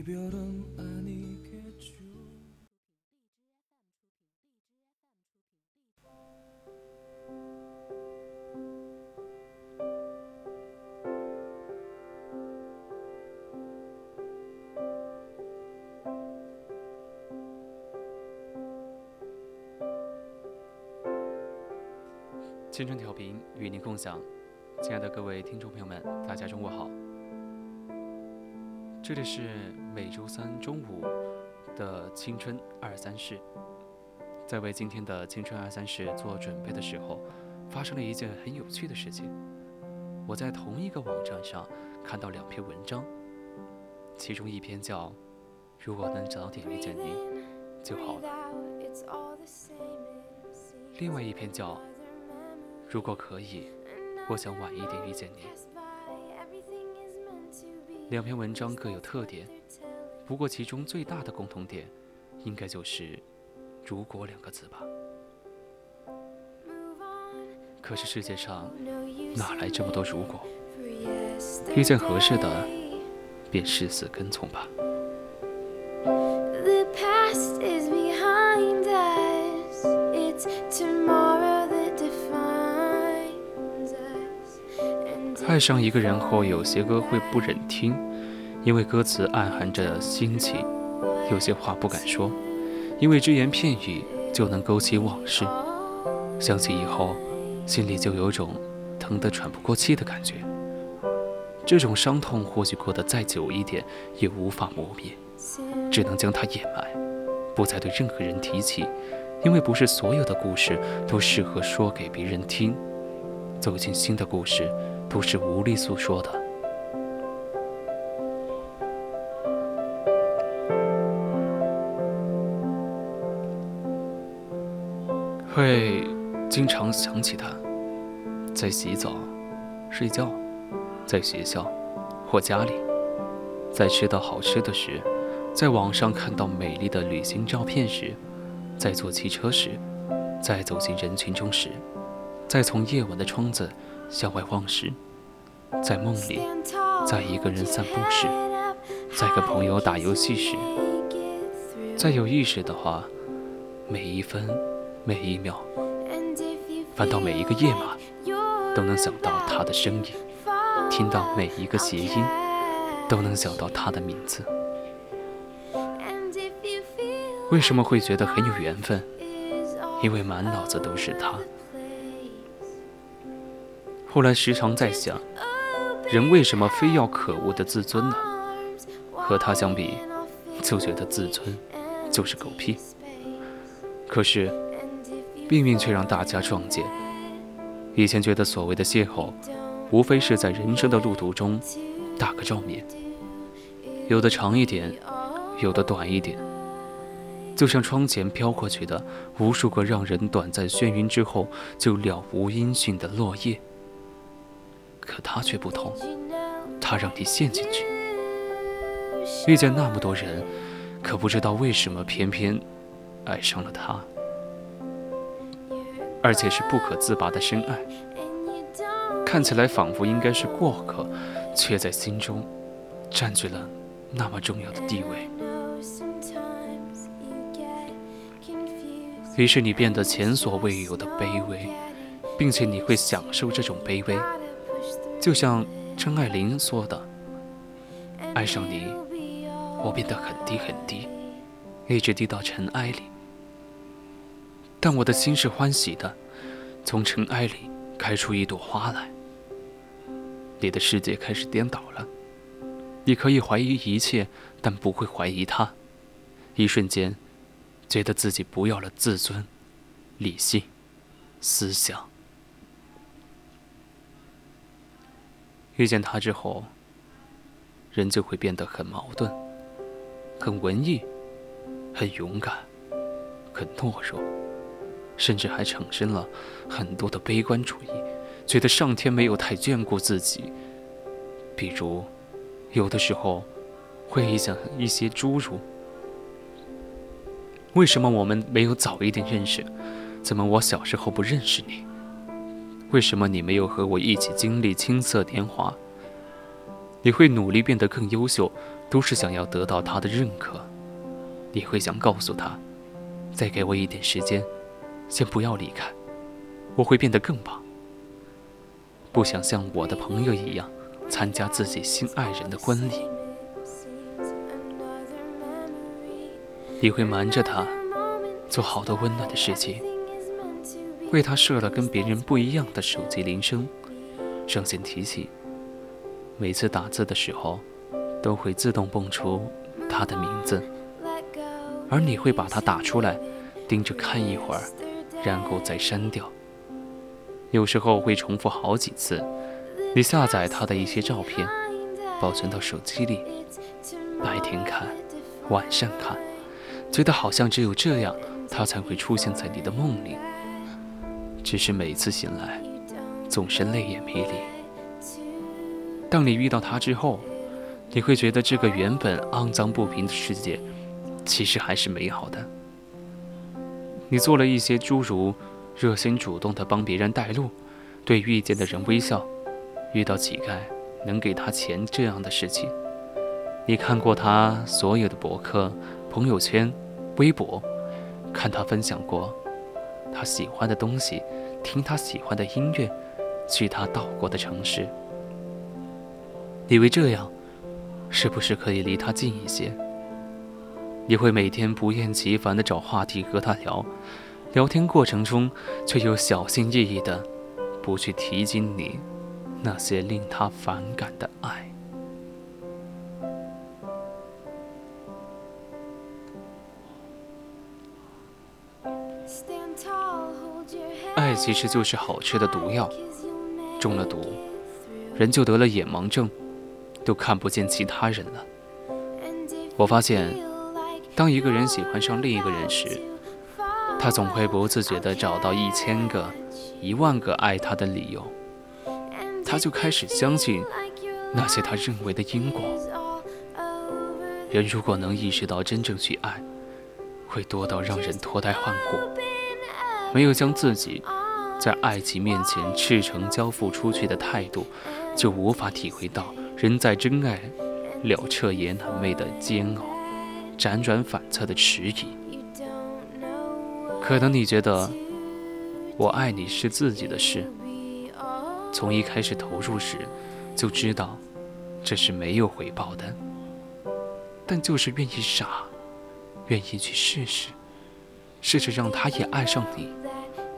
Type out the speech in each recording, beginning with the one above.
이별은 아니겠죠. “青春调频”与您共享，亲爱的各位听众朋友们，大家中午好。 这里是每周三中午的青春二三事。在为今天的青春二三事做准备的时候，发生了一件很有趣的事情。我在同一个网站上看到两篇文章，其中一篇叫《如果能早点遇见你就好了》，另外一篇叫《如果可以，我想晚一点遇见你》。两篇文章各有特点，不过其中最大的共同点，应该就是“如果”两个字吧。可是世界上哪来这么多如果？遇见合适的，便誓死跟从吧。上一个人后，有些歌会不忍听，因为歌词暗含着心情；有些话不敢说，因为只言片语就能勾起往事。想起以后，心里就有种疼得喘不过气的感觉。这种伤痛或许过得再久一点，也无法磨灭，只能将它掩埋，不再对任何人提起，因为不是所有的故事都适合说给别人听。走进新的故事。都是无力诉说的，会经常想起他，在洗澡、睡觉，在学校或家里，在吃到好吃的时，在网上看到美丽的旅行照片时，在坐汽车时，在走进人群中时，在从夜晚的窗子。向外望时，在梦里，在一个人散步时，在跟朋友打游戏时，再有意识的话，每一分每一秒，翻到每一个页码，都能想到他的声音，听到每一个谐音，都能想到他的名字。为什么会觉得很有缘分？因为满脑子都是他。后来时常在想，人为什么非要可恶的自尊呢？和他相比，就觉得自尊就是狗屁。可是命运却让大家撞见。以前觉得所谓的邂逅，无非是在人生的路途中打个照面，有的长一点，有的短一点，就像窗前飘过去的无数个让人短暂眩晕之后就了无音讯的落叶。可他却不同，他让你陷进去，遇见那么多人，可不知道为什么偏偏爱上了他，而且是不可自拔的深爱。看起来仿佛应该是过客，却在心中占据了那么重要的地位。于是你变得前所未有的卑微，并且你会享受这种卑微。就像张爱玲说的：“爱上你，我变得很低很低，一直低到尘埃里。但我的心是欢喜的，从尘埃里开出一朵花来。你的世界开始颠倒了，你可以怀疑一切，但不会怀疑他。一瞬间，觉得自己不要了自尊、理性、思想。”遇见他之后，人就会变得很矛盾，很文艺，很勇敢，很懦弱，甚至还产生了很多的悲观主义，觉得上天没有太眷顾自己。比如，有的时候会想一些诸如：为什么我们没有早一点认识？怎么我小时候不认识你？为什么你没有和我一起经历青涩年华？你会努力变得更优秀，都是想要得到他的认可。你会想告诉他，再给我一点时间，先不要离开，我会变得更棒。不想像我的朋友一样参加自己心爱人的婚礼。你会瞒着他，做好多温暖的事情。为他设了跟别人不一样的手机铃声，上线提醒。每次打字的时候，都会自动蹦出他的名字，而你会把它打出来，盯着看一会儿，然后再删掉。有时候会重复好几次。你下载他的一些照片，保存到手机里，白天看，晚上看，觉得好像只有这样，他才会出现在你的梦里。只是每次醒来，总是泪眼迷离。当你遇到他之后，你会觉得这个原本肮脏不平的世界，其实还是美好的。你做了一些诸如热心主动的帮别人带路，对遇见的人微笑，遇到乞丐能给他钱这样的事情。你看过他所有的博客、朋友圈、微博，看他分享过。他喜欢的东西，听他喜欢的音乐，去他到过的城市。以为这样，是不是可以离他近一些？你会每天不厌其烦地找话题和他聊，聊天过程中却又小心翼翼地不去提及你那些令他反感的爱。爱其实就是好吃的毒药，中了毒，人就得了眼盲症，都看不见其他人了。我发现，当一个人喜欢上另一个人时，他总会不自觉地找到一千个、一万个爱他的理由，他就开始相信那些他认为的因果。人如果能意识到真正去爱，会多到让人脱胎换骨。没有将自己在爱情面前赤诚交付出去的态度，就无法体会到人在真爱了彻也难寐的煎熬，辗转反侧的迟疑。可能你觉得我爱你是自己的事，从一开始投入时就知道这是没有回报的，但就是愿意傻，愿意去试试，试着让他也爱上你。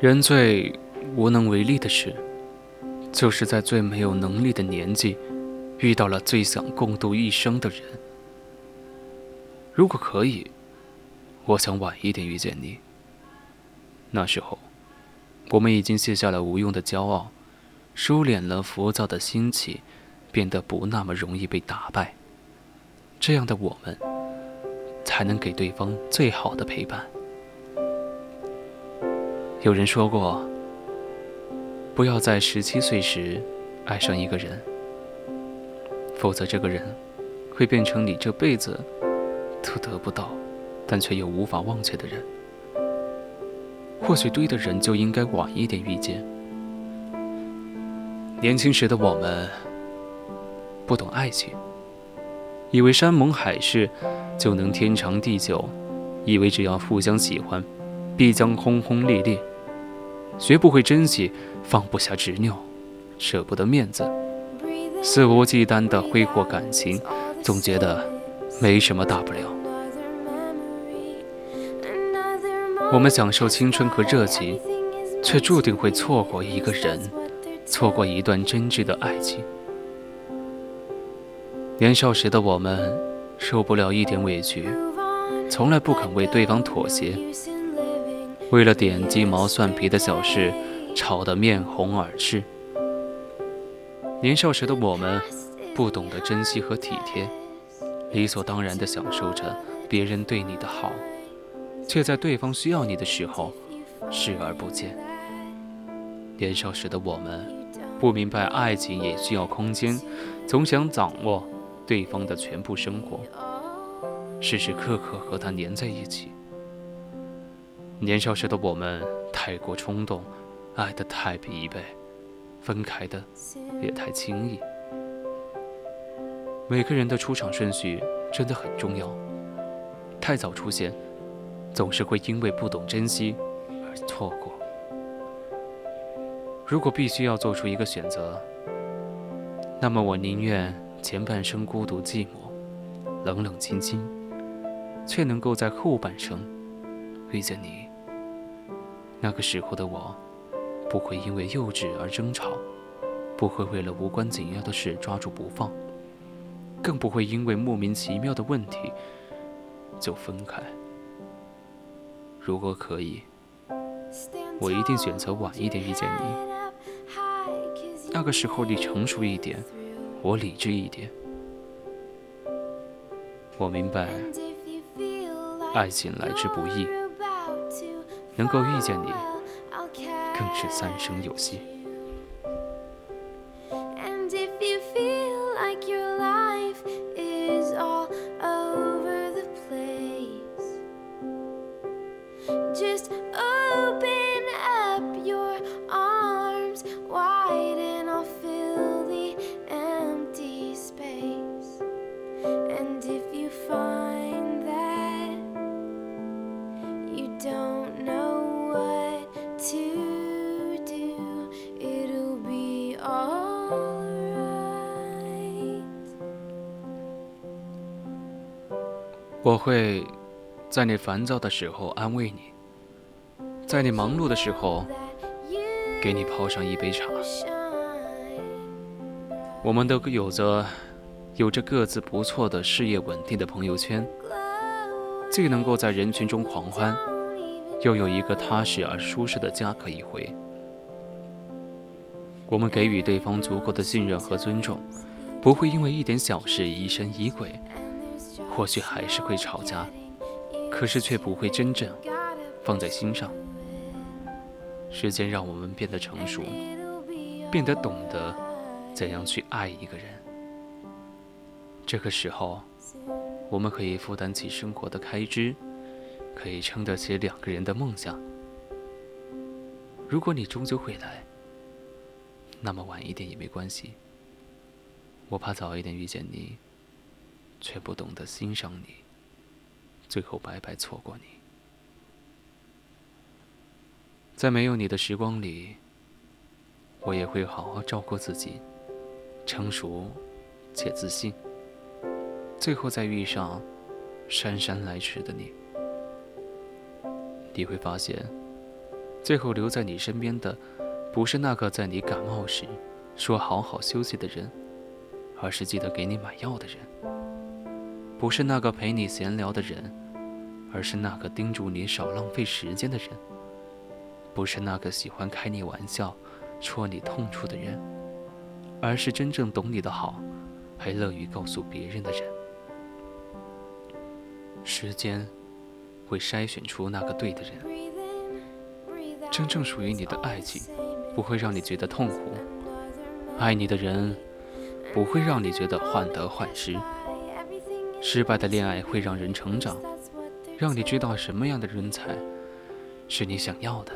人最无能为力的事，就是在最没有能力的年纪，遇到了最想共度一生的人。如果可以，我想晚一点遇见你。那时候，我们已经卸下了无用的骄傲，收敛了浮躁的心情，变得不那么容易被打败。这样的我们，才能给对方最好的陪伴。有人说过，不要在十七岁时爱上一个人，否则这个人会变成你这辈子都得不到，但却又无法忘却的人。或许对的人就应该晚一点遇见。年轻时的我们不懂爱情，以为山盟海誓就能天长地久，以为只要互相喜欢，必将轰轰烈烈。学不会珍惜，放不下执拗，舍不得面子，肆无忌惮地挥霍感情，总觉得没什么大不了。我们享受青春和热情，却注定会错过一个人，错过一段真挚的爱情。年少时的我们，受不了一点委屈，从来不肯为对方妥协。为了点鸡毛蒜皮的小事，吵得面红耳赤。年少时的我们，不懂得珍惜和体贴，理所当然地享受着别人对你的好，却在对方需要你的时候视而不见。年少时的我们，不明白爱情也需要空间，总想掌握对方的全部生活，时时刻刻和他黏在一起。年少时的我们太过冲动，爱得太疲惫，分开的也太轻易。每个人的出场顺序真的很重要，太早出现，总是会因为不懂珍惜而错过。如果必须要做出一个选择，那么我宁愿前半生孤独寂寞、冷冷清清，却能够在后半生遇见你。那个时候的我，不会因为幼稚而争吵，不会为了无关紧要的事抓住不放，更不会因为莫名其妙的问题就分开。如果可以，我一定选择晚一点遇见你。那个时候你成熟一点，我理智一点。我明白，爱情来之不易。能够遇见你，更是三生有幸。我会在你烦躁的时候安慰你，在你忙碌的时候给你泡上一杯茶。我们都有着有着各自不错的事业稳定的朋友圈，既能够在人群中狂欢，又有一个踏实而舒适的家可以回。我们给予对方足够的信任和尊重，不会因为一点小事疑神疑鬼。或许还是会吵架，可是却不会真正放在心上。时间让我们变得成熟，变得懂得怎样去爱一个人。这个时候，我们可以负担起生活的开支，可以撑得起两个人的梦想。如果你终究会来，那么晚一点也没关系。我怕早一点遇见你。却不懂得欣赏你，最后白白错过你。在没有你的时光里，我也会好好照顾自己，成熟且自信。最后再遇上姗姗来迟的你，你会发现，最后留在你身边的，不是那个在你感冒时说好好休息的人，而是记得给你买药的人。不是那个陪你闲聊的人，而是那个叮嘱你少浪费时间的人；不是那个喜欢开你玩笑、戳你痛处的人，而是真正懂你的好，还乐于告诉别人的人。时间会筛选出那个对的人，真正属于你的爱情不会让你觉得痛苦，爱你的人不会让你觉得患得患失。失败的恋爱会让人成长，让你知道什么样的人才是你想要的，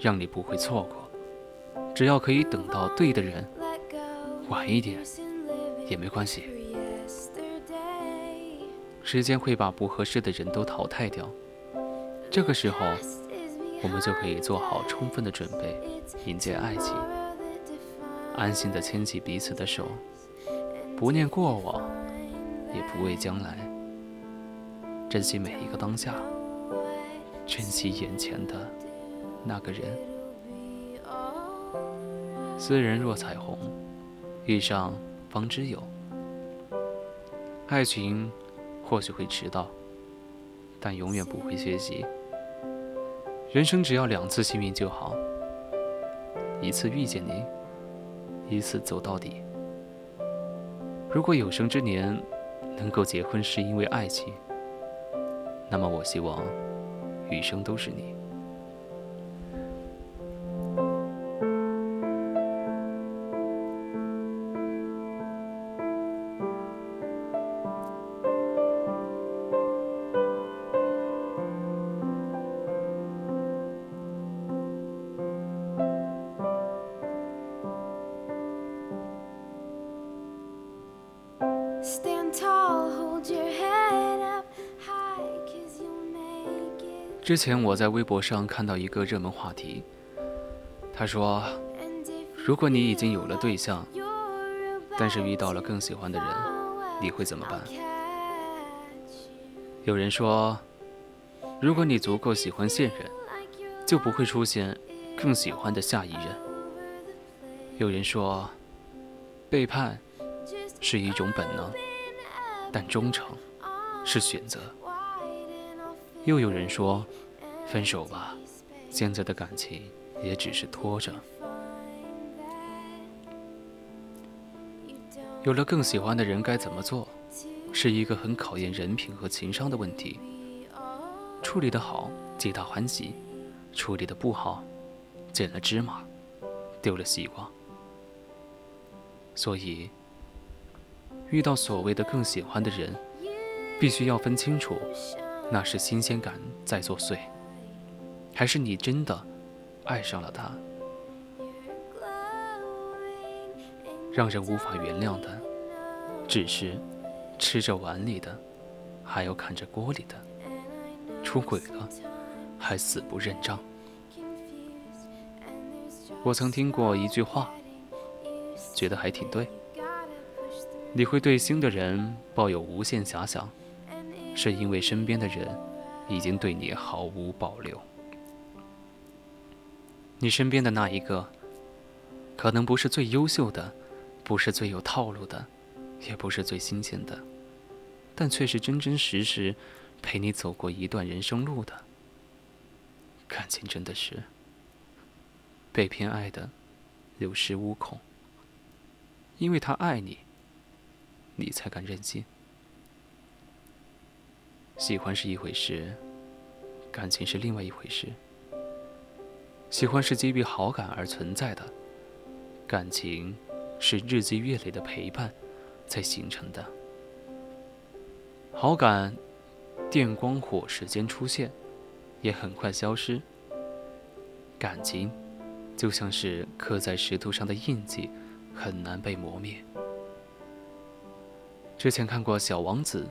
让你不会错过。只要可以等到对的人，晚一点也没关系。时间会把不合适的人都淘汰掉，这个时候我们就可以做好充分的准备，迎接爱情，安心的牵起彼此的手，不念过往，也不畏将来，珍惜每一个当下，珍惜眼前的那个人。斯人若彩虹，遇上方知有。爱情或许会迟到，但永远不会缺席。人生只要两次幸运就好，一次遇见你，一次走到底。如果有生之年能够结婚是因为爱情，那么我希望余生都是你。之前我在微博上看到一个热门话题，他说：“如果你已经有了对象，但是遇到了更喜欢的人，你会怎么办？”有人说：“如果你足够喜欢现任，就不会出现更喜欢的下一任。”有人说：“背叛是一种本能，但忠诚是选择。”又有人说：“分手吧，现在的感情也只是拖着。有了更喜欢的人该怎么做，是一个很考验人品和情商的问题。处理的好，皆大欢喜；处理的不好，捡了芝麻，丢了西瓜。所以，遇到所谓的更喜欢的人，必须要分清楚。”那是新鲜感在作祟，还是你真的爱上了他？让人无法原谅的，只是吃着碗里的，还要看着锅里的；出轨了，还死不认账。我曾听过一句话，觉得还挺对：你会对新的人抱有无限遐想。是因为身边的人已经对你毫无保留。你身边的那一个，可能不是最优秀的，不是最有套路的，也不是最新鲜的，但却是真真实实陪你走过一段人生路的。感情真的是被偏爱的有恃无恐，因为他爱你，你才敢任性。喜欢是一回事，感情是另外一回事。喜欢是基于好感而存在的，感情是日积月累的陪伴才形成的。好感，电光火石间出现，也很快消失。感情，就像是刻在石头上的印记，很难被磨灭。之前看过《小王子》。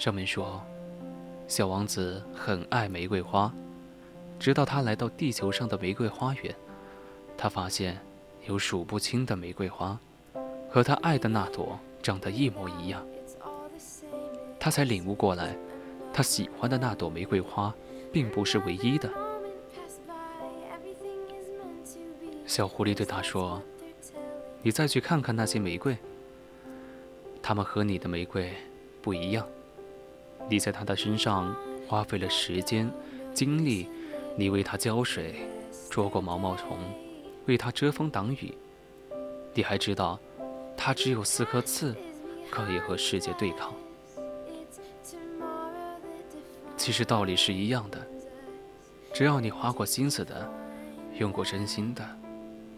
上面说，小王子很爱玫瑰花，直到他来到地球上的玫瑰花园，他发现有数不清的玫瑰花，和他爱的那朵长得一模一样。他才领悟过来，他喜欢的那朵玫瑰花，并不是唯一的。小狐狸对他说：“你再去看看那些玫瑰，它们和你的玫瑰不一样。”你在它的身上花费了时间、精力，你为它浇水，捉过毛毛虫，为它遮风挡雨。你还知道，它只有四颗刺，可以和世界对抗。其实道理是一样的，只要你花过心思的，用过真心的，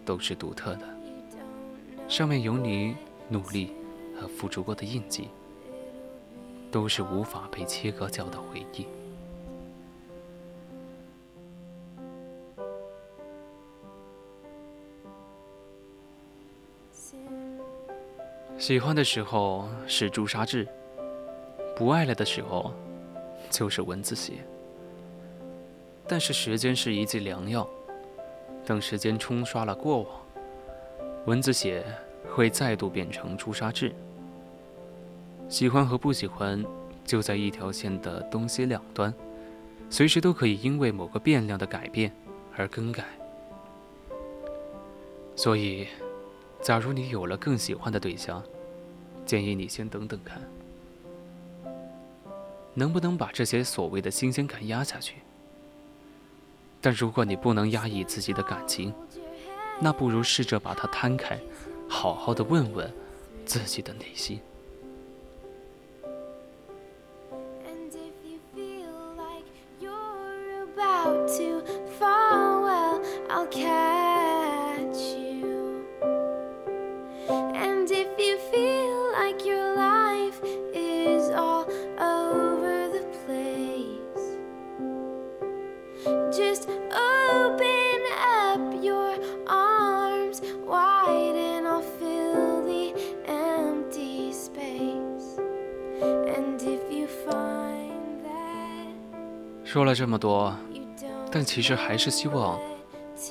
都是独特的。上面有你努力和付出过的印记。都是无法被切割掉的回忆。喜欢的时候是朱砂痣，不爱了的时候就是蚊子血。但是时间是一剂良药，等时间冲刷了过往，蚊子血会再度变成朱砂痣。喜欢和不喜欢就在一条线的东西两端，随时都可以因为某个变量的改变而更改。所以，假如你有了更喜欢的对象，建议你先等等看，能不能把这些所谓的新鲜感压下去。但如果你不能压抑自己的感情，那不如试着把它摊开，好好的问问自己的内心。这么多，但其实还是希望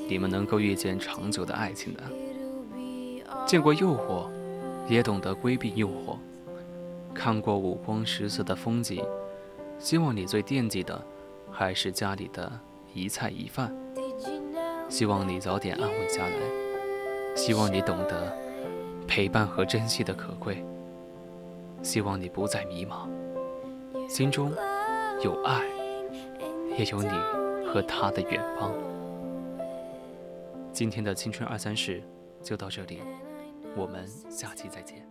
你们能够遇见长久的爱情的。见过诱惑，也懂得规避诱惑；看过五光十色的风景，希望你最惦记的还是家里的一菜一饭。希望你早点安稳下来，希望你懂得陪伴和珍惜的可贵，希望你不再迷茫，心中有爱。也有你和他的远方。今天的青春二三事就到这里，我们下期再见。